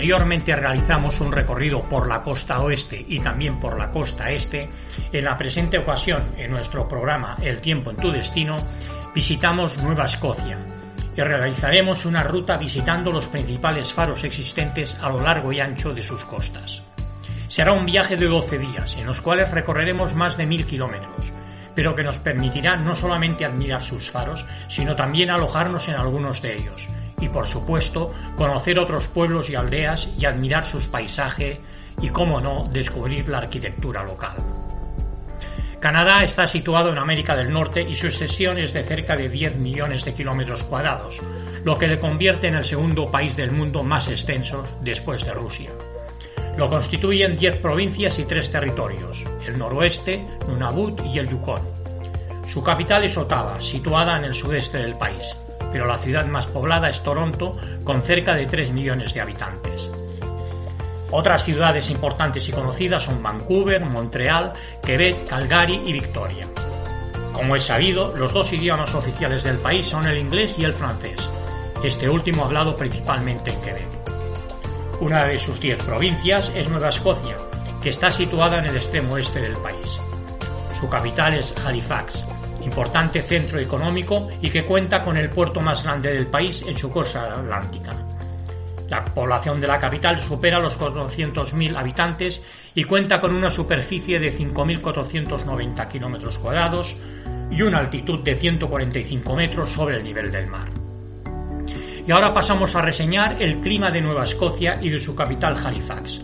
Anteriormente realizamos un recorrido por la costa oeste y también por la costa este, en la presente ocasión, en nuestro programa El tiempo en tu destino, visitamos Nueva Escocia y realizaremos una ruta visitando los principales faros existentes a lo largo y ancho de sus costas. Será un viaje de 12 días, en los cuales recorreremos más de mil kilómetros, pero que nos permitirá no solamente admirar sus faros, sino también alojarnos en algunos de ellos, y por supuesto conocer otros pueblos y aldeas y admirar sus paisajes y, cómo no, descubrir la arquitectura local. Canadá está situado en América del Norte y su extensión es de cerca de 10 millones de kilómetros cuadrados, lo que le convierte en el segundo país del mundo más extenso después de Rusia. Lo constituyen 10 provincias y 3 territorios, el noroeste, Nunavut y el Yukon. Su capital es Ottawa, situada en el sudeste del país pero la ciudad más poblada es Toronto, con cerca de 3 millones de habitantes. Otras ciudades importantes y conocidas son Vancouver, Montreal, Quebec, Calgary y Victoria. Como es sabido, los dos idiomas oficiales del país son el inglés y el francés, este último hablado principalmente en Quebec. Una de sus diez provincias es Nueva Escocia, que está situada en el extremo oeste del país. Su capital es Halifax, importante centro económico y que cuenta con el puerto más grande del país en su costa atlántica. La población de la capital supera los 400.000 habitantes y cuenta con una superficie de 5.490 kilómetros cuadrados y una altitud de 145 metros sobre el nivel del mar. Y ahora pasamos a reseñar el clima de Nueva Escocia y de su capital Halifax,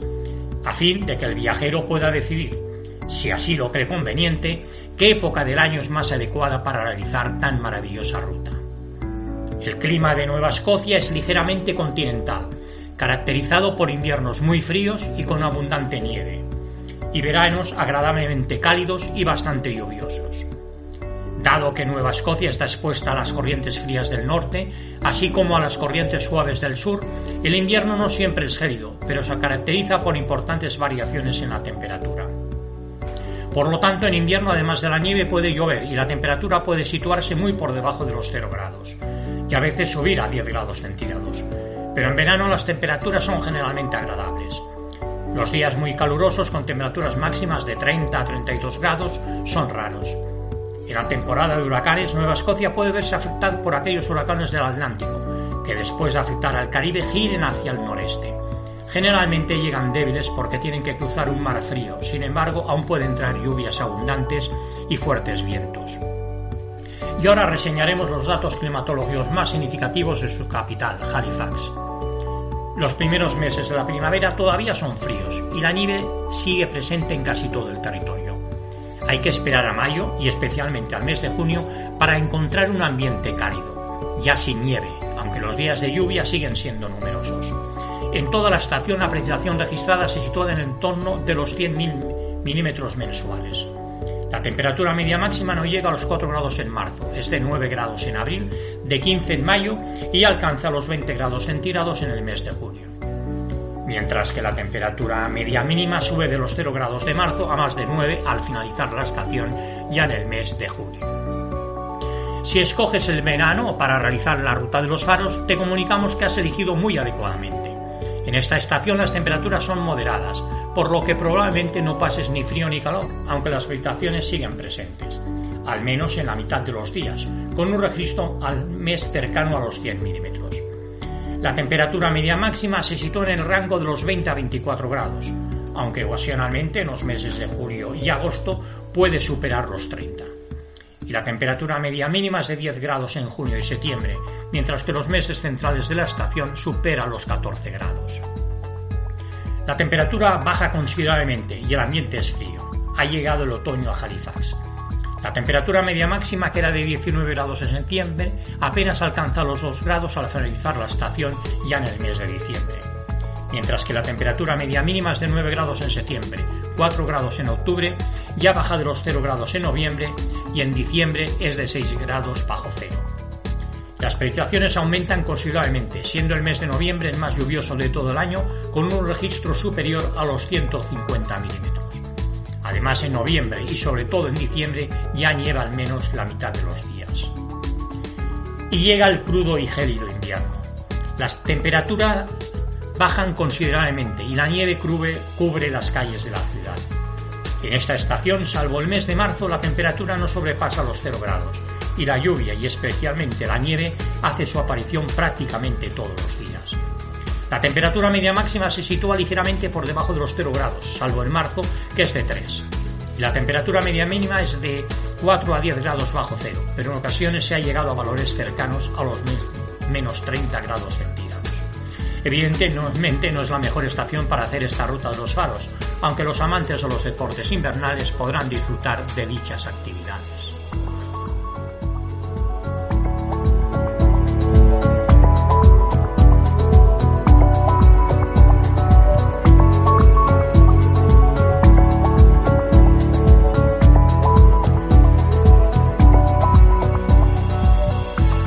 a fin de que el viajero pueda decidir, si así lo cree conveniente, ¿Qué época del año es más adecuada para realizar tan maravillosa ruta? El clima de Nueva Escocia es ligeramente continental, caracterizado por inviernos muy fríos y con abundante nieve, y veranos agradablemente cálidos y bastante lluviosos. Dado que Nueva Escocia está expuesta a las corrientes frías del norte, así como a las corrientes suaves del sur, el invierno no siempre es gélido, pero se caracteriza por importantes variaciones en la temperatura. Por lo tanto, en invierno, además de la nieve, puede llover y la temperatura puede situarse muy por debajo de los 0 grados, y a veces subir a 10 grados centígrados. Pero en verano las temperaturas son generalmente agradables. Los días muy calurosos con temperaturas máximas de 30 a 32 grados son raros. En la temporada de huracanes, Nueva Escocia puede verse afectada por aquellos huracanes del Atlántico, que después de afectar al Caribe giren hacia el noreste. Generalmente llegan débiles porque tienen que cruzar un mar frío, sin embargo aún pueden traer lluvias abundantes y fuertes vientos. Y ahora reseñaremos los datos climatológicos más significativos de su capital, Halifax. Los primeros meses de la primavera todavía son fríos y la nieve sigue presente en casi todo el territorio. Hay que esperar a mayo y especialmente al mes de junio para encontrar un ambiente cálido, ya sin nieve, aunque los días de lluvia siguen siendo numerosos. En toda la estación la precipitación registrada se sitúa en el torno de los 100.000 milímetros mensuales. La temperatura media máxima no llega a los 4 grados en marzo, es de 9 grados en abril, de 15 en mayo y alcanza los 20 grados centígrados en el mes de junio. Mientras que la temperatura media mínima sube de los 0 grados de marzo a más de 9 al finalizar la estación ya en el mes de junio. Si escoges el verano para realizar la ruta de los faros, te comunicamos que has elegido muy adecuadamente. En esta estación las temperaturas son moderadas, por lo que probablemente no pases ni frío ni calor, aunque las precipitaciones siguen presentes, al menos en la mitad de los días, con un registro al mes cercano a los 100 milímetros. La temperatura media máxima se sitúa en el rango de los 20 a 24 grados, aunque ocasionalmente en los meses de julio y agosto puede superar los 30 y la temperatura media mínima es de 10 grados en junio y septiembre, mientras que los meses centrales de la estación supera los 14 grados. La temperatura baja considerablemente y el ambiente es frío. Ha llegado el otoño a Halifax. La temperatura media máxima, que era de 19 grados en septiembre, apenas alcanza los 2 grados al finalizar la estación ya en el mes de diciembre. Mientras que la temperatura media mínima es de 9 grados en septiembre, 4 grados en octubre, ya baja de los 0 grados en noviembre y en diciembre es de 6 grados bajo cero. Las precipitaciones aumentan considerablemente, siendo el mes de noviembre el más lluvioso de todo el año, con un registro superior a los 150 milímetros. Además, en noviembre y sobre todo en diciembre ya nieva al menos la mitad de los días. Y llega el crudo y gélido invierno. Las temperaturas bajan considerablemente y la nieve cubre, cubre las calles de la ciudad. En esta estación, salvo el mes de marzo, la temperatura no sobrepasa los 0 grados y la lluvia y especialmente la nieve hace su aparición prácticamente todos los días. La temperatura media máxima se sitúa ligeramente por debajo de los 0 grados, salvo en marzo, que es de 3. Y la temperatura media mínima es de 4 a 10 grados bajo cero, pero en ocasiones se ha llegado a valores cercanos a los menos 30 grados centígrados. Evidentemente no es la mejor estación para hacer esta ruta de los faros, aunque los amantes de los deportes invernales podrán disfrutar de dichas actividades.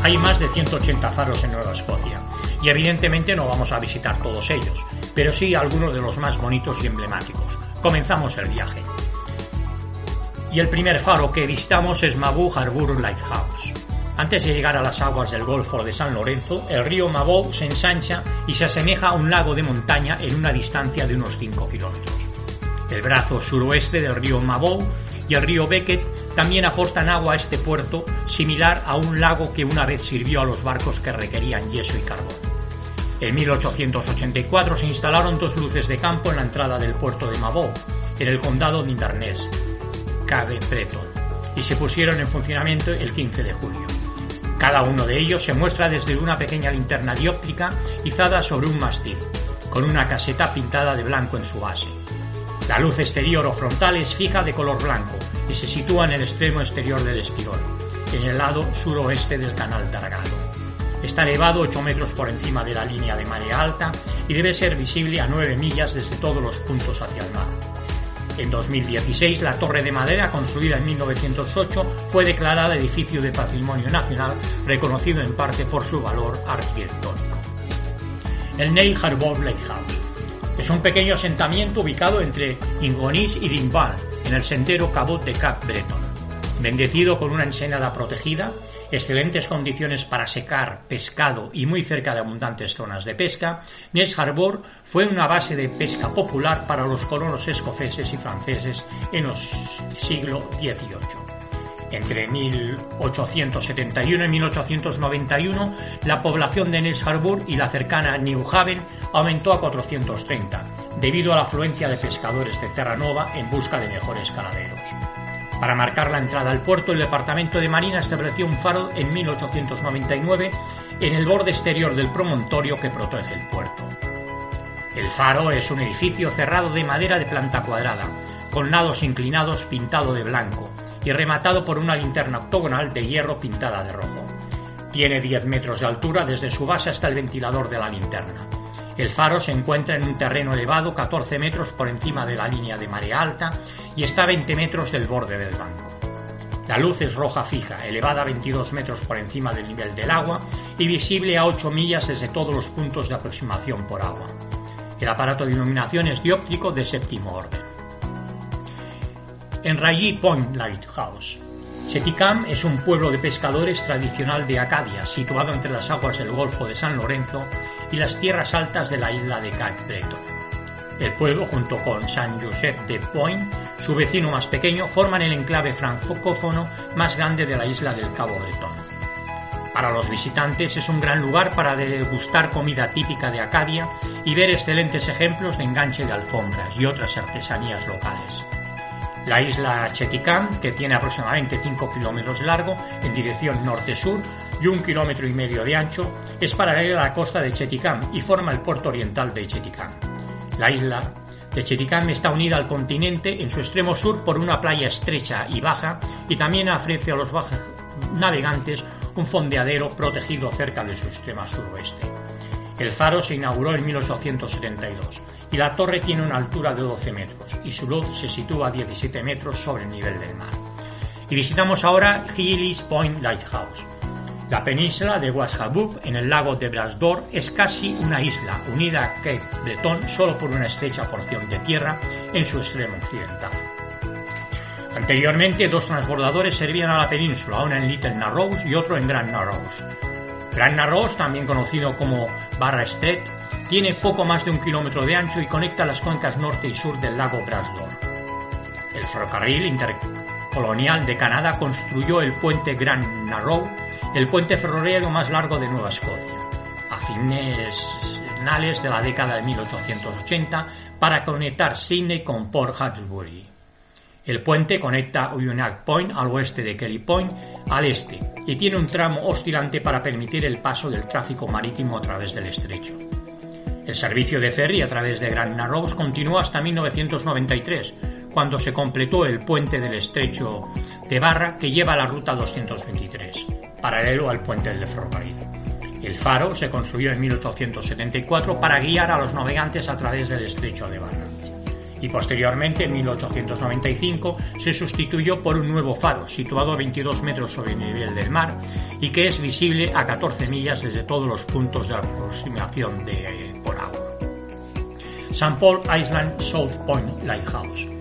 Hay más de 180 faros en Nueva Escocia y evidentemente no vamos a visitar todos ellos, pero sí algunos de los más bonitos y emblemáticos. Comenzamos el viaje. Y el primer faro que visitamos es Mabou Harbour Lighthouse. Antes de llegar a las aguas del Golfo de San Lorenzo, el río Mabou se ensancha y se asemeja a un lago de montaña en una distancia de unos 5 kilómetros. El brazo suroeste del río Mabou y el río Beckett también aportan agua a este puerto, similar a un lago que una vez sirvió a los barcos que requerían yeso y carbón. En 1884 se instalaron dos luces de campo en la entrada del puerto de Mabou, en el condado de Inverness, Cabe Breton, y se pusieron en funcionamiento el 15 de julio. Cada uno de ellos se muestra desde una pequeña linterna dióptrica izada sobre un mástil, con una caseta pintada de blanco en su base. La luz exterior o frontal es fija de color blanco y se sitúa en el extremo exterior del espigón, en el lado suroeste del canal Dargado. Está elevado 8 metros por encima de la línea de marea alta y debe ser visible a 9 millas desde todos los puntos hacia el mar. En 2016, la torre de madera, construida en 1908, fue declarada edificio de patrimonio nacional, reconocido en parte por su valor arquitectónico. El Neil Harbour Lighthouse es un pequeño asentamiento ubicado entre Ingonis y Dimban, en el sendero Cabot de Cap Breton. Bendecido con una ensenada protegida, excelentes condiciones para secar pescado y muy cerca de abundantes zonas de pesca, Ness Harbor fue una base de pesca popular para los colonos escoceses y franceses en el siglo XVIII. Entre 1871 y 1891, la población de Nels Harbour y la cercana New Haven aumentó a 430, debido a la afluencia de pescadores de Terranova en busca de mejores caladeros. Para marcar la entrada al puerto, el Departamento de Marina estableció un faro en 1899 en el borde exterior del promontorio que protege el puerto. El faro es un edificio cerrado de madera de planta cuadrada, con lados inclinados pintado de blanco, y rematado por una linterna octogonal de hierro pintada de rojo. Tiene 10 metros de altura desde su base hasta el ventilador de la linterna. El faro se encuentra en un terreno elevado 14 metros por encima de la línea de marea alta y está a 20 metros del borde del banco. La luz es roja fija, elevada a 22 metros por encima del nivel del agua y visible a 8 millas desde todos los puntos de aproximación por agua. El aparato de iluminación es dióptrico de séptimo orden en Rayi Point Lighthouse. Cheticam es un pueblo de pescadores tradicional de Acadia, situado entre las aguas del Golfo de San Lorenzo y las tierras altas de la isla de Cape Breton. El pueblo, junto con San Josep de Point, su vecino más pequeño, forman el enclave francófono más grande de la isla del Cabo Bretón. Para los visitantes es un gran lugar para degustar comida típica de Acadia y ver excelentes ejemplos de enganche de alfombras y otras artesanías locales. La isla Cheticam, que tiene aproximadamente 5 kilómetros de largo en dirección norte-sur y un kilómetro y medio de ancho, es paralela a la costa de Cheticam y forma el puerto oriental de Cheticam. La isla de Cheticam está unida al continente en su extremo sur por una playa estrecha y baja y también ofrece a los navegantes un fondeadero protegido cerca de su extremo suroeste. El faro se inauguró en 1872 y la torre tiene una altura de 12 metros y su luz se sitúa a 17 metros sobre el nivel del mar. Y visitamos ahora Gillis Point Lighthouse. La península de Washabub en el lago de Brasdor es casi una isla unida a Cape Breton solo por una estrecha porción de tierra en su extremo occidental. Anteriormente, dos transbordadores servían a la península, uno en Little Narrows y otro en Grand Narrows. Grand Narrows, también conocido como Barra Strait, tiene poco más de un kilómetro de ancho y conecta las cuencas norte y sur del lago Brasdor. El ferrocarril intercolonial de Canadá construyó el puente Grand Narrow, el puente ferroviario más largo de Nueva Escocia, a finales de la década de 1880 para conectar Sydney con Port Hawkesbury. El puente conecta Uyonack Point al oeste de Kelly Point al este y tiene un tramo oscilante para permitir el paso del tráfico marítimo a través del estrecho. El servicio de ferry a través de Grand Narrows continuó hasta 1993, cuando se completó el puente del estrecho de Barra que lleva la ruta 223, paralelo al puente del ferrocarril. El faro se construyó en 1874 para guiar a los navegantes a través del estrecho de Barra y posteriormente en 1895 se sustituyó por un nuevo faro situado a 22 metros sobre el nivel del mar y que es visible a 14 millas desde todos los puntos de aproximación de por agua. St. Paul Island South Point Lighthouse.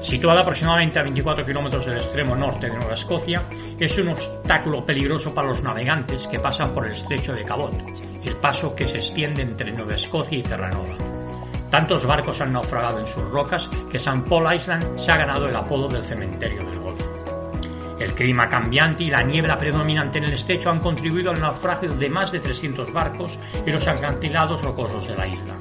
Situada aproximadamente a 24 kilómetros del extremo norte de Nueva Escocia, es un obstáculo peligroso para los navegantes que pasan por el estrecho de Cabot, el paso que se extiende entre Nueva Escocia y Terranova. Tantos barcos han naufragado en sus rocas que St. Paul Island se ha ganado el apodo del cementerio del Golfo. El clima cambiante y la niebla predominante en el estrecho han contribuido al naufragio de más de 300 barcos y los acantilados rocosos de la isla.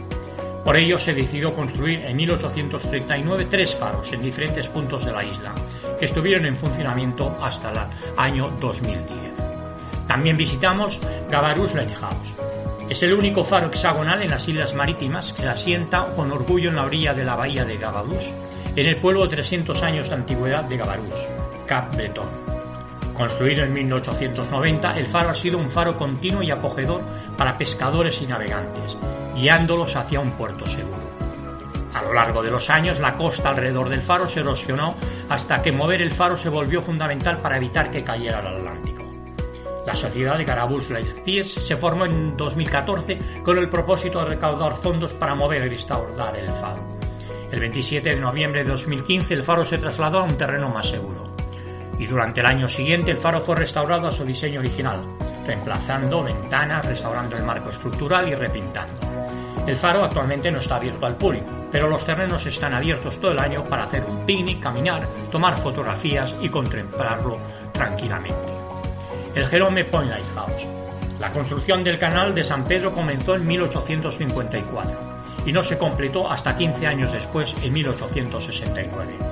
Por ello se decidió construir en 1839 tres faros en diferentes puntos de la isla, que estuvieron en funcionamiento hasta el año 2010. También visitamos Gabarus Lighthouse, es el único faro hexagonal en las Islas Marítimas que se asienta con orgullo en la orilla de la bahía de Gabadús, en el pueblo de 300 años de antigüedad de Gabarús, Cap Breton. Construido en 1890, el faro ha sido un faro continuo y acogedor para pescadores y navegantes, guiándolos hacia un puerto seguro. A lo largo de los años, la costa alrededor del faro se erosionó hasta que mover el faro se volvió fundamental para evitar que cayera al Atlántico. La sociedad de Garabus Lightyears se formó en 2014 con el propósito de recaudar fondos para mover y restaurar el faro. El 27 de noviembre de 2015 el faro se trasladó a un terreno más seguro. Y durante el año siguiente el faro fue restaurado a su diseño original, reemplazando ventanas, restaurando el marco estructural y repintando. El faro actualmente no está abierto al público, pero los terrenos están abiertos todo el año para hacer un picnic, caminar, tomar fotografías y contemplarlo tranquilamente el Jerome Point Lighthouse. La construcción del canal de San Pedro comenzó en 1854 y no se completó hasta 15 años después, en 1869.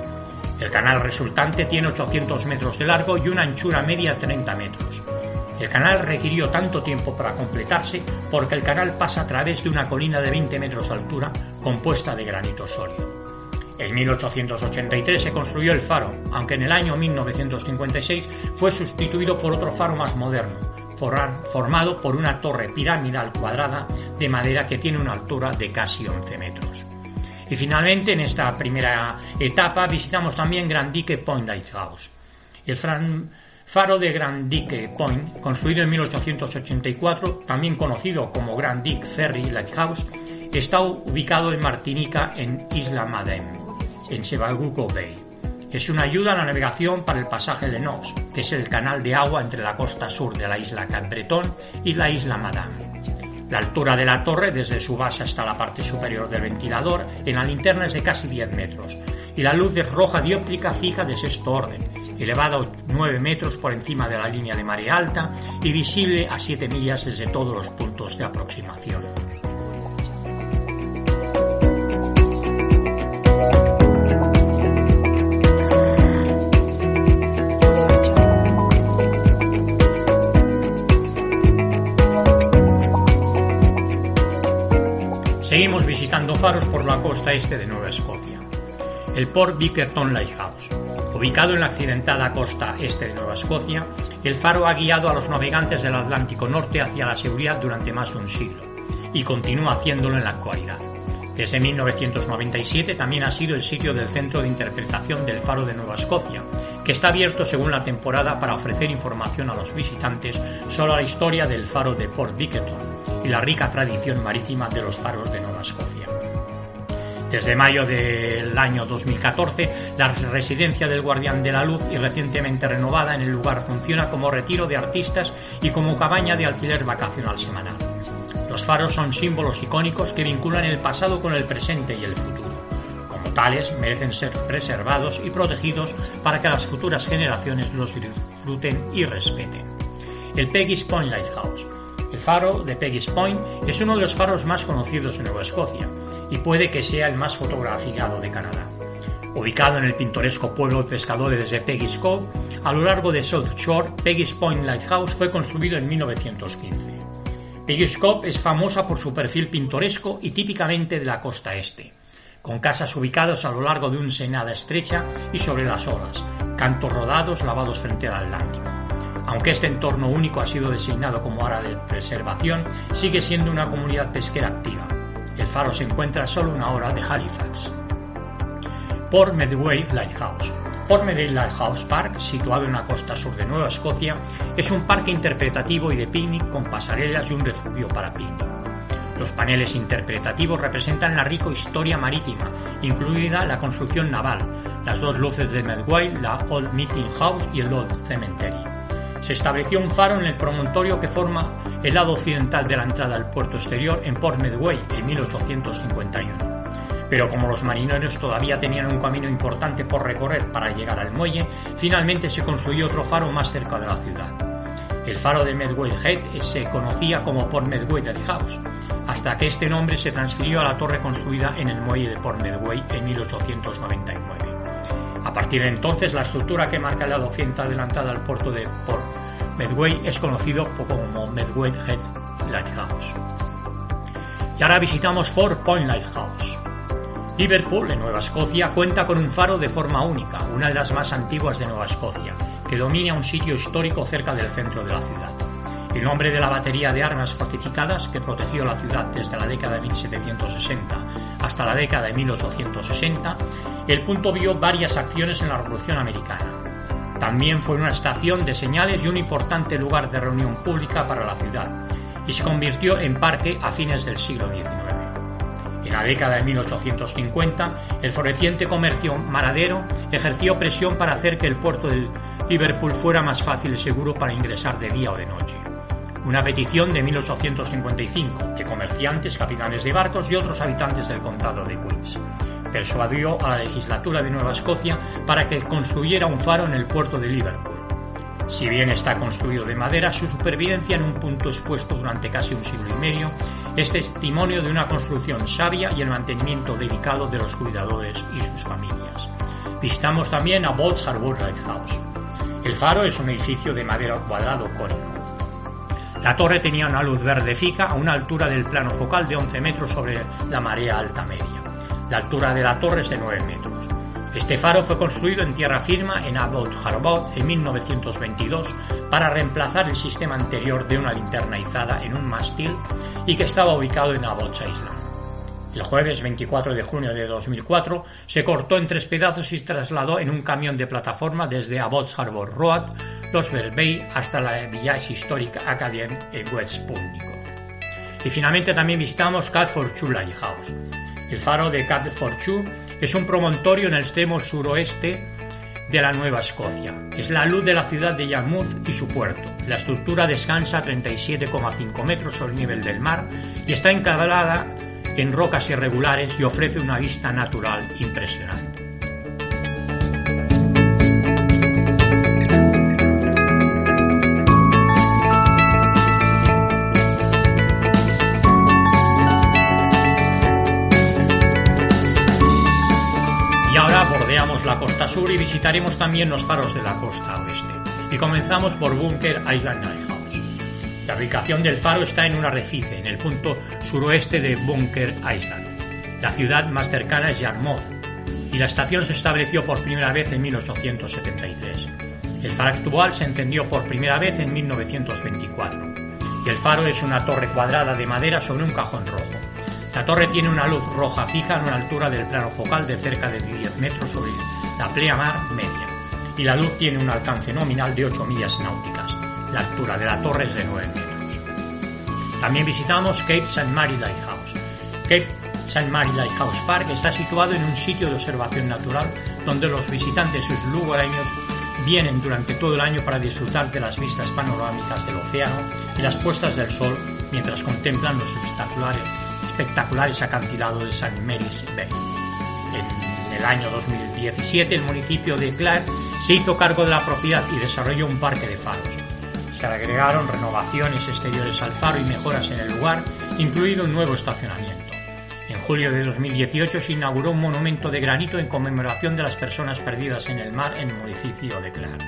El canal resultante tiene 800 metros de largo y una anchura media de 30 metros. El canal requirió tanto tiempo para completarse porque el canal pasa a través de una colina de 20 metros de altura compuesta de granito sólido. En 1883 se construyó el faro, aunque en el año 1956 fue sustituido por otro faro más moderno, formado por una torre piramidal cuadrada de madera que tiene una altura de casi 11 metros. Y finalmente, en esta primera etapa, visitamos también Grand Dique Point Lighthouse. El faro de Grand Dique Point, construido en 1884, también conocido como Grand Dique Ferry Lighthouse, está ubicado en Martinica, en Isla Madem en Sebaguco Bay. Es una ayuda a la navegación para el pasaje de Knox, que es el canal de agua entre la costa sur de la isla Cap Breton y la isla Madame. La altura de la torre, desde su base hasta la parte superior del ventilador, en la linterna es de casi 10 metros, y la luz es roja dióptrica fija de sexto orden, elevada 9 metros por encima de la línea de marea alta y visible a 7 millas desde todos los puntos de aproximación. Faros por la costa este de Nueva Escocia. El Port Bickerton Lighthouse. Ubicado en la accidentada costa este de Nueva Escocia, el faro ha guiado a los navegantes del Atlántico Norte hacia la seguridad durante más de un siglo y continúa haciéndolo en la actualidad. Desde 1997 también ha sido el sitio del Centro de Interpretación del Faro de Nueva Escocia, que está abierto según la temporada para ofrecer información a los visitantes sobre la historia del faro de Port Bickerton y la rica tradición marítima de los faros de Nueva Escocia. Desde mayo del año 2014, la residencia del Guardián de la Luz y recientemente renovada en el lugar funciona como retiro de artistas y como cabaña de alquiler vacacional semanal. Los faros son símbolos icónicos que vinculan el pasado con el presente y el futuro. Como tales, merecen ser preservados y protegidos para que las futuras generaciones los disfruten y respeten. El Peggy's Point Lighthouse. El faro de Peggy's Point es uno de los faros más conocidos en Nueva Escocia y puede que sea el más fotografiado de Canadá. Ubicado en el pintoresco pueblo de pescadores de Peggy's Cove, a lo largo de South Shore, Peggy's Point Lighthouse fue construido en 1915. Peggy's es famosa por su perfil pintoresco y típicamente de la costa este, con casas ubicadas a lo largo de una senada estrecha y sobre las olas, cantos rodados lavados frente al Atlántico. Aunque este entorno único ha sido designado como área de preservación, sigue siendo una comunidad pesquera activa. El faro se encuentra a solo una hora de Halifax. Port Medway Lighthouse Port Medway Lighthouse Park, situado en la costa sur de Nueva Escocia, es un parque interpretativo y de picnic con pasarelas y un refugio para picnic. Los paneles interpretativos representan la rica historia marítima, incluida la construcción naval, las dos luces de Medway, la Old Meeting House y el Old Cemetery. Se estableció un faro en el promontorio que forma el lado occidental de la entrada al puerto exterior en Port Medway en 1851 pero como los marineros todavía tenían un camino importante por recorrer para llegar al muelle, finalmente se construyó otro faro más cerca de la ciudad. El faro de Medway Head se conocía como Port Medway House, hasta que este nombre se transfirió a la torre construida en el muelle de Port Medway en 1899. A partir de entonces, la estructura que marca el lado occidental al puerto de Port Medway es conocido como Medway Head Lighthouse. Y ahora visitamos Fort Point Lighthouse. Liverpool, en Nueva Escocia, cuenta con un faro de forma única, una de las más antiguas de Nueva Escocia, que domina un sitio histórico cerca del centro de la ciudad. El nombre de la batería de armas fortificadas que protegió la ciudad desde la década de 1760 hasta la década de 1860, el punto vio varias acciones en la Revolución Americana. También fue una estación de señales y un importante lugar de reunión pública para la ciudad, y se convirtió en parque a fines del siglo XIX. En la década de 1850, el floreciente comercio maradero ejerció presión para hacer que el puerto de Liverpool fuera más fácil y seguro para ingresar de día o de noche. Una petición de 1855 de comerciantes, capitanes de barcos y otros habitantes del condado de Queens persuadió a la legislatura de Nueva Escocia para que construyera un faro en el puerto de Liverpool. Si bien está construido de madera, su supervivencia en un punto expuesto durante casi un siglo y medio es testimonio de una construcción sabia y el mantenimiento dedicado de los cuidadores y sus familias. Visitamos también a Bolts Harbour Lighthouse. El faro es un edificio de madera cuadrado cónico. La torre tenía una luz verde fija a una altura del plano focal de 11 metros sobre la marea alta media. La altura de la torre es de 9 metros. Este faro fue construido en tierra firma en Abbott Harbour en 1922 para reemplazar el sistema anterior de una linterna izada en un mástil y que estaba ubicado en Abbott Island. El jueves 24 de junio de 2004 se cortó en tres pedazos y trasladó en un camión de plataforma desde Abbott Harbour Road, Los hasta la Village Historic Academy en West. Y finalmente también visitamos Cal Lighthouse. El faro de Cap Fortune es un promontorio en el extremo suroeste de la Nueva Escocia. Es la luz de la ciudad de Yarmouth y su puerto. La estructura descansa a 37,5 metros sobre el nivel del mar y está encadrada en rocas irregulares y ofrece una vista natural impresionante. Y visitaremos también los faros de la costa oeste. Y comenzamos por Bunker Island Lighthouse. La ubicación del faro está en un arrecife, en el punto suroeste de Bunker Island. La ciudad más cercana es Yarmouth y la estación se estableció por primera vez en 1873. El faro actual se encendió por primera vez en 1924 y el faro es una torre cuadrada de madera sobre un cajón rojo. La torre tiene una luz roja fija a una altura del plano focal de cerca de 10 metros sobre la pleamar media y la luz tiene un alcance nominal de 8 millas náuticas. La altura de la torre es de 9 metros. También visitamos Cape St. Mary Lighthouse. Cape St. Mary Lighthouse Park está situado en un sitio de observación natural donde los visitantes sus lugareños vienen durante todo el año para disfrutar de las vistas panorámicas del océano y las puestas del sol mientras contemplan los espectaculares, acantilados de St. Mary's Bay. El año 2017 el municipio de Clark se hizo cargo de la propiedad y desarrolló un parque de faros. Se agregaron renovaciones exteriores al faro y mejoras en el lugar, incluido un nuevo estacionamiento. En julio de 2018 se inauguró un monumento de granito en conmemoración de las personas perdidas en el mar en el municipio de Clark.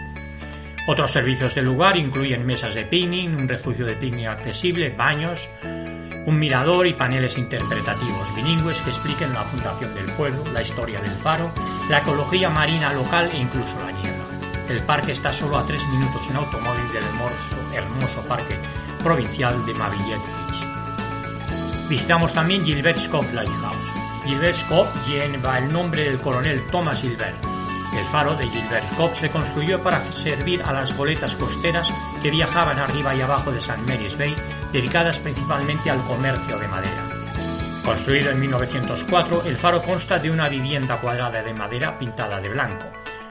Otros servicios del lugar incluyen mesas de picnic, un refugio de picnic accesible, baños, un mirador y paneles interpretativos bilingües que expliquen la fundación del pueblo, la historia del faro, la ecología marina local e incluso la niebla. El parque está solo a tres minutos en automóvil del hermoso, hermoso parque provincial de Mavillette Beach. Visitamos también Gilbert Scott Lighthouse. Gilbert Scott lleva el nombre del coronel Thomas Gilbert. El faro de Gilbert Scott se construyó para servir a las goletas costeras que viajaban arriba y abajo de St. Mary's Bay, dedicadas principalmente al comercio de madera. Construido en 1904, el faro consta de una vivienda cuadrada de madera pintada de blanco,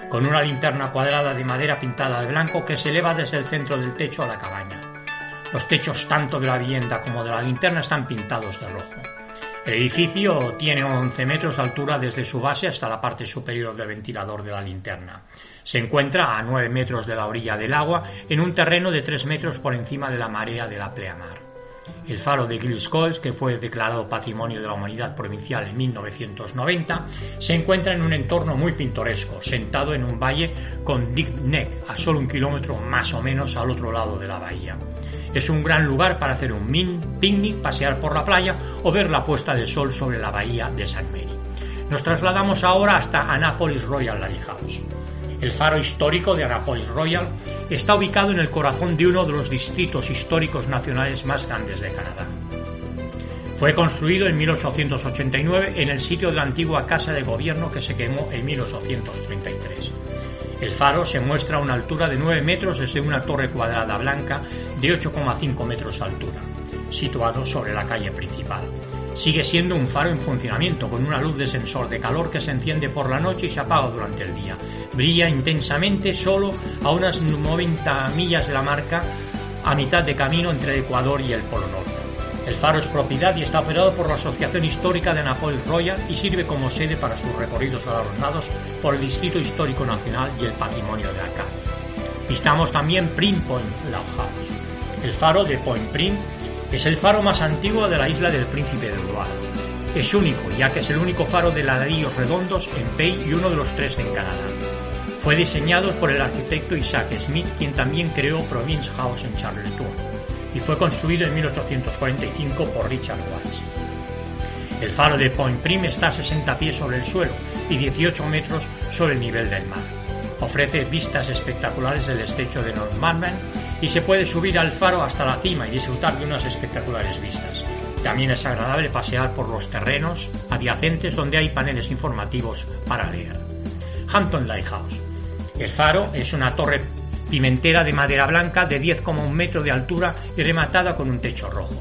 con una linterna cuadrada de madera pintada de blanco que se eleva desde el centro del techo a la cabaña. Los techos tanto de la vivienda como de la linterna están pintados de rojo. El edificio tiene 11 metros de altura desde su base hasta la parte superior del ventilador de la linterna. Se encuentra a 9 metros de la orilla del agua en un terreno de 3 metros por encima de la marea de la pleamar. El faro de Gilles que fue declarado Patrimonio de la Humanidad Provincial en 1990, se encuentra en un entorno muy pintoresco, sentado en un valle con Dick Neck, a solo un kilómetro más o menos al otro lado de la bahía. Es un gran lugar para hacer un picnic, pasear por la playa o ver la puesta de sol sobre la bahía de San Mary. Nos trasladamos ahora hasta Annapolis Royal Lighthouse. El faro histórico de Annapolis Royal está ubicado en el corazón de uno de los distritos históricos nacionales más grandes de Canadá. Fue construido en 1889 en el sitio de la antigua Casa de Gobierno que se quemó en 1833. El faro se muestra a una altura de 9 metros desde una torre cuadrada blanca de 8,5 metros de altura, situado sobre la calle principal. Sigue siendo un faro en funcionamiento con una luz de sensor de calor que se enciende por la noche y se apaga durante el día. Brilla intensamente solo a unas 90 millas de la marca a mitad de camino entre el Ecuador y el Polo Norte. El faro es propiedad y está operado por la Asociación Histórica de Annapolis Royal y sirve como sede para sus recorridos galardonados por el Distrito Histórico Nacional y el Patrimonio de Acá. Visitamos también Prim Point Lighthouse. El faro de Point Prim es el faro más antiguo de la isla del Príncipe de Eduardo. Es único, ya que es el único faro de ladrillos redondos en Bay y uno de los tres en Canadá. Fue diseñado por el arquitecto Isaac Smith, quien también creó Province House en Charlottetown, y fue construido en 1845 por Richard Weiss. El faro de Point Prim está a 60 pies sobre el suelo y 18 metros sobre el nivel del mar. Ofrece vistas espectaculares del estrecho de Normanman y se puede subir al faro hasta la cima y disfrutar de unas espectaculares vistas. También es agradable pasear por los terrenos adyacentes donde hay paneles informativos para leer. Hampton Lighthouse. El faro es una torre pimentera de madera blanca de 10,1 metros de altura y rematada con un techo rojo.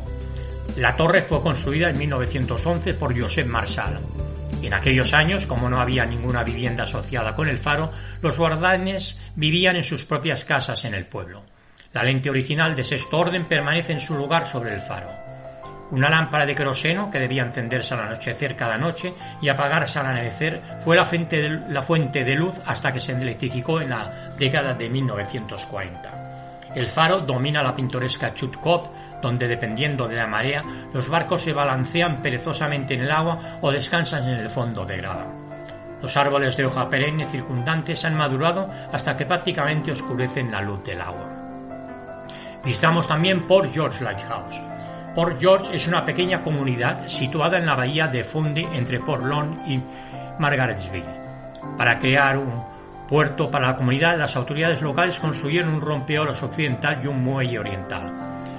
La torre fue construida en 1911 por Joseph Marshall. En aquellos años, como no había ninguna vivienda asociada con el faro, los guardanes vivían en sus propias casas en el pueblo. La lente original de sexto orden permanece en su lugar sobre el faro. Una lámpara de queroseno que debía encenderse al anochecer cada noche y apagarse al amanecer fue la fuente, de, luz hasta que se electrificó en la década de 1940. El faro domina la pintoresca Chut Cove, donde dependiendo de la marea, los barcos se balancean perezosamente en el agua o descansan en el fondo de grava. Los árboles de hoja perenne circundantes han madurado hasta que prácticamente oscurecen la luz del agua. Visitamos también Port George Lighthouse. Port George es una pequeña comunidad situada en la bahía de Fundy entre Port Long y Margaret'sville. Para crear un puerto para la comunidad, las autoridades locales construyeron un rompeolas occidental y un muelle oriental.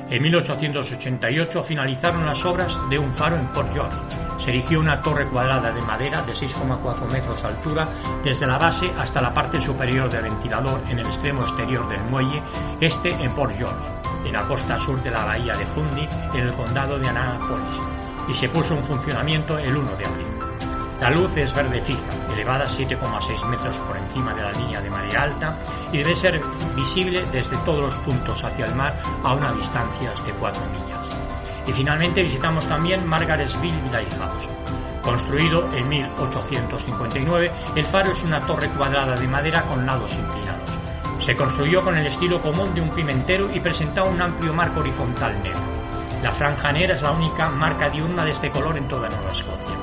En 1888 finalizaron las obras de un faro en Port George. Se erigió una torre cuadrada de madera de 6,4 metros de altura desde la base hasta la parte superior del ventilador en el extremo exterior del muelle, este en Port George, en la costa sur de la bahía de Fundy, en el condado de Annapolis, y se puso en funcionamiento el 1 de abril. La luz es verde fija, elevada 7,6 metros por encima de la línea de marea alta y debe ser visible desde todos los puntos hacia el mar a una distancia de 4 millas. Y finalmente visitamos también Margaret'sville Lighthouse. Construido en 1859, el faro es una torre cuadrada de madera con lados inclinados. Se construyó con el estilo común de un pimentero y presentaba un amplio marco horizontal negro. La franja negra es la única marca diurna de este color en toda Nueva Escocia.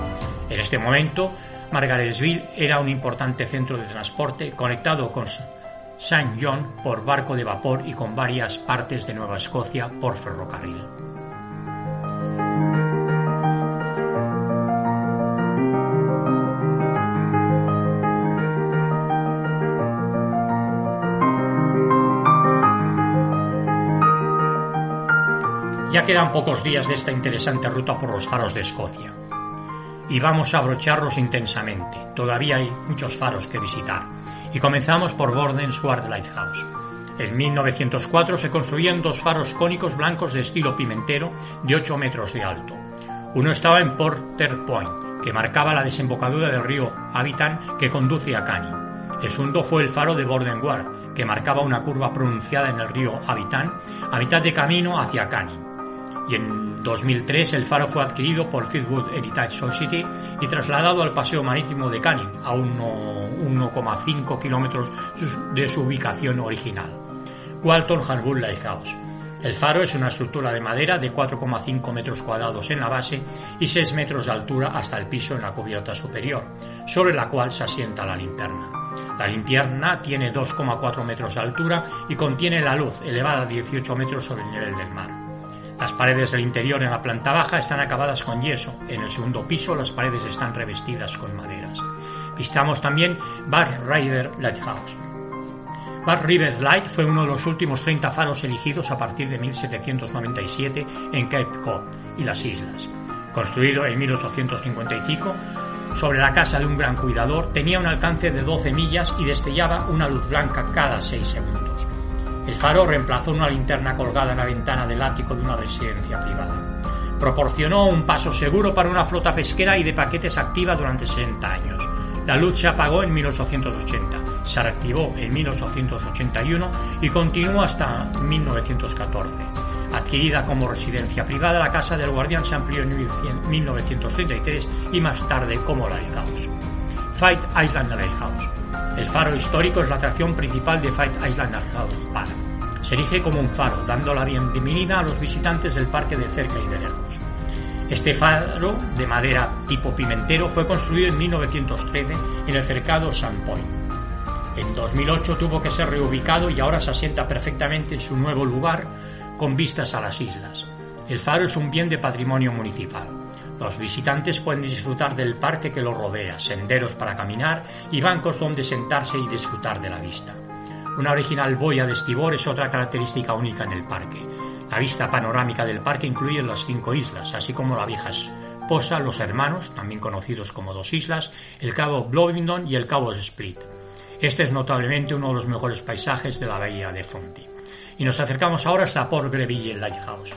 En este momento, Margaret'sville era un importante centro de transporte conectado con St. John por barco de vapor y con varias partes de Nueva Escocia por ferrocarril. Quedan pocos días de esta interesante ruta por los faros de Escocia y vamos a abrocharlos intensamente. Todavía hay muchos faros que visitar. Y comenzamos por Borden Sword Lighthouse. En 1904 se construían dos faros cónicos blancos de estilo pimentero de 8 metros de alto. Uno estaba en Porter Point, que marcaba la desembocadura del río Habitan que conduce a Canning. El segundo fue el faro de Borden Ward, que marcaba una curva pronunciada en el río Habitan, a mitad de camino hacia Canning y en 2003 el faro fue adquirido por Fieldwood Heritage Society y trasladado al Paseo Marítimo de Canning, a 1,5 kilómetros de su ubicación original. Walton Harbour Lighthouse. El faro es una estructura de madera de 4,5 metros cuadrados en la base y 6 metros de altura hasta el piso en la cubierta superior, sobre la cual se asienta la linterna. La linterna tiene 2,4 metros de altura y contiene la luz elevada a 18 metros sobre el nivel del mar. Las paredes del interior en la planta baja están acabadas con yeso. En el segundo piso las paredes están revestidas con maderas. Visitamos también Bass River Lighthouse. Bass River Light fue uno de los últimos 30 faros elegidos a partir de 1797 en Cape Cod y las islas. Construido en 1855, sobre la casa de un gran cuidador, tenía un alcance de 12 millas y destellaba una luz blanca cada 6 segundos. El faro reemplazó una linterna colgada en la ventana del ático de una residencia privada. Proporcionó un paso seguro para una flota pesquera y de paquetes activa durante 60 años. La luz se apagó en 1880, se reactivó en 1881 y continuó hasta 1914. Adquirida como residencia privada, la Casa del Guardián se amplió en 1933 y más tarde como Lighthouse. Fight Island Lighthouse. El faro histórico es la atracción principal de Fight Island Lighthouse Park. Se erige como un faro, dando la bienvenida a los visitantes del parque de cerca y de lejos. Este faro de madera tipo pimentero fue construido en 1913 en el cercado Sandpoint. En 2008 tuvo que ser reubicado y ahora se asienta perfectamente en su nuevo lugar con vistas a las islas. El faro es un bien de patrimonio municipal. Los visitantes pueden disfrutar del parque que lo rodea, senderos para caminar y bancos donde sentarse y disfrutar de la vista. Una original boya de estibor es otra característica única en el parque. La vista panorámica del parque incluye las cinco islas, así como la vieja Posa, los hermanos, también conocidos como dos islas, el cabo Bloomington y el cabo Split. Este es notablemente uno de los mejores paisajes de la bahía de Fonti. Y nos acercamos ahora hasta Port Greville Lighthouse.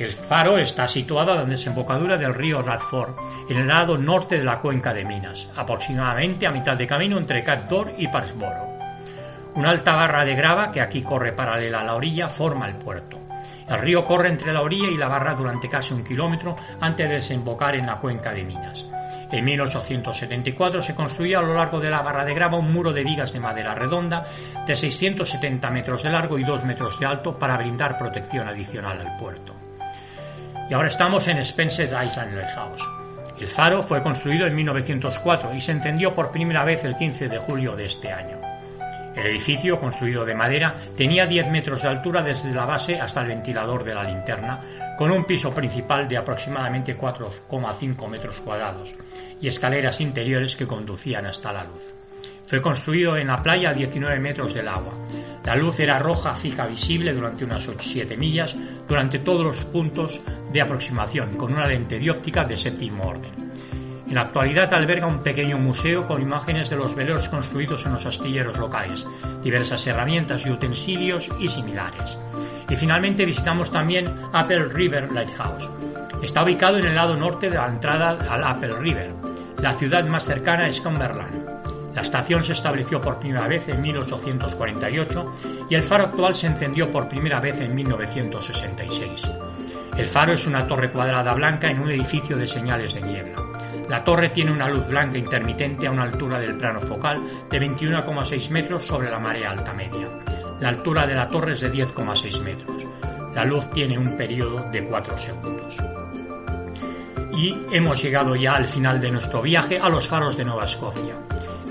El faro está situado a la desembocadura del río Radford, en el lado norte de la cuenca de Minas, aproximadamente a mitad de camino entre Cattor y Parsboro. Una alta barra de grava que aquí corre paralela a la orilla forma el puerto. El río corre entre la orilla y la barra durante casi un kilómetro antes de desembocar en la cuenca de Minas. En 1874 se construyó a lo largo de la barra de grava un muro de vigas de madera redonda de 670 metros de largo y 2 metros de alto para brindar protección adicional al puerto y ahora estamos en Spencer Island Lighthouse. El faro fue construido en 1904 y se encendió por primera vez el 15 de julio de este año. El edificio, construido de madera, tenía 10 metros de altura desde la base hasta el ventilador de la linterna, con un piso principal de aproximadamente 4,5 metros cuadrados y escaleras interiores que conducían hasta la luz. Fue construido en la playa a 19 metros del agua. La luz era roja fija visible durante unas 7 millas durante todos los puntos de aproximación con una lente dióptica de séptimo orden. En la actualidad alberga un pequeño museo con imágenes de los veleros construidos en los astilleros locales, diversas herramientas y utensilios y similares. Y finalmente visitamos también Apple River Lighthouse. Está ubicado en el lado norte de la entrada al Apple River. La ciudad más cercana es Cumberland. La estación se estableció por primera vez en 1848 y el faro actual se encendió por primera vez en 1966. El faro es una torre cuadrada blanca en un edificio de señales de niebla. La torre tiene una luz blanca intermitente a una altura del plano focal de 21,6 metros sobre la marea alta media. La altura de la torre es de 10,6 metros. La luz tiene un periodo de 4 segundos. Y hemos llegado ya al final de nuestro viaje a los faros de Nueva Escocia.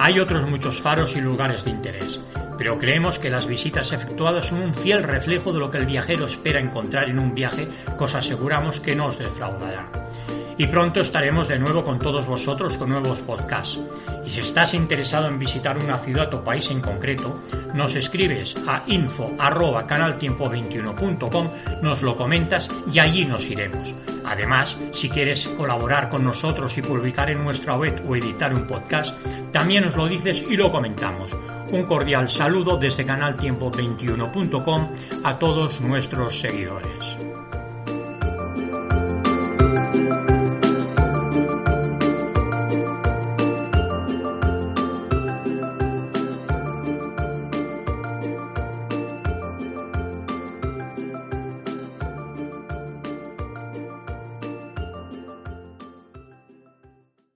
Hay otros muchos faros y lugares de interés, pero creemos que las visitas efectuadas son un fiel reflejo de lo que el viajero espera encontrar en un viaje, cosa aseguramos que no os defraudará y pronto estaremos de nuevo con todos vosotros con nuevos podcasts. Y si estás interesado en visitar una ciudad o país en concreto, nos escribes a info canaltiempo21.com, nos lo comentas y allí nos iremos. Además, si quieres colaborar con nosotros y publicar en nuestra web o editar un podcast, también nos lo dices y lo comentamos. Un cordial saludo desde canaltiempo21.com a todos nuestros seguidores.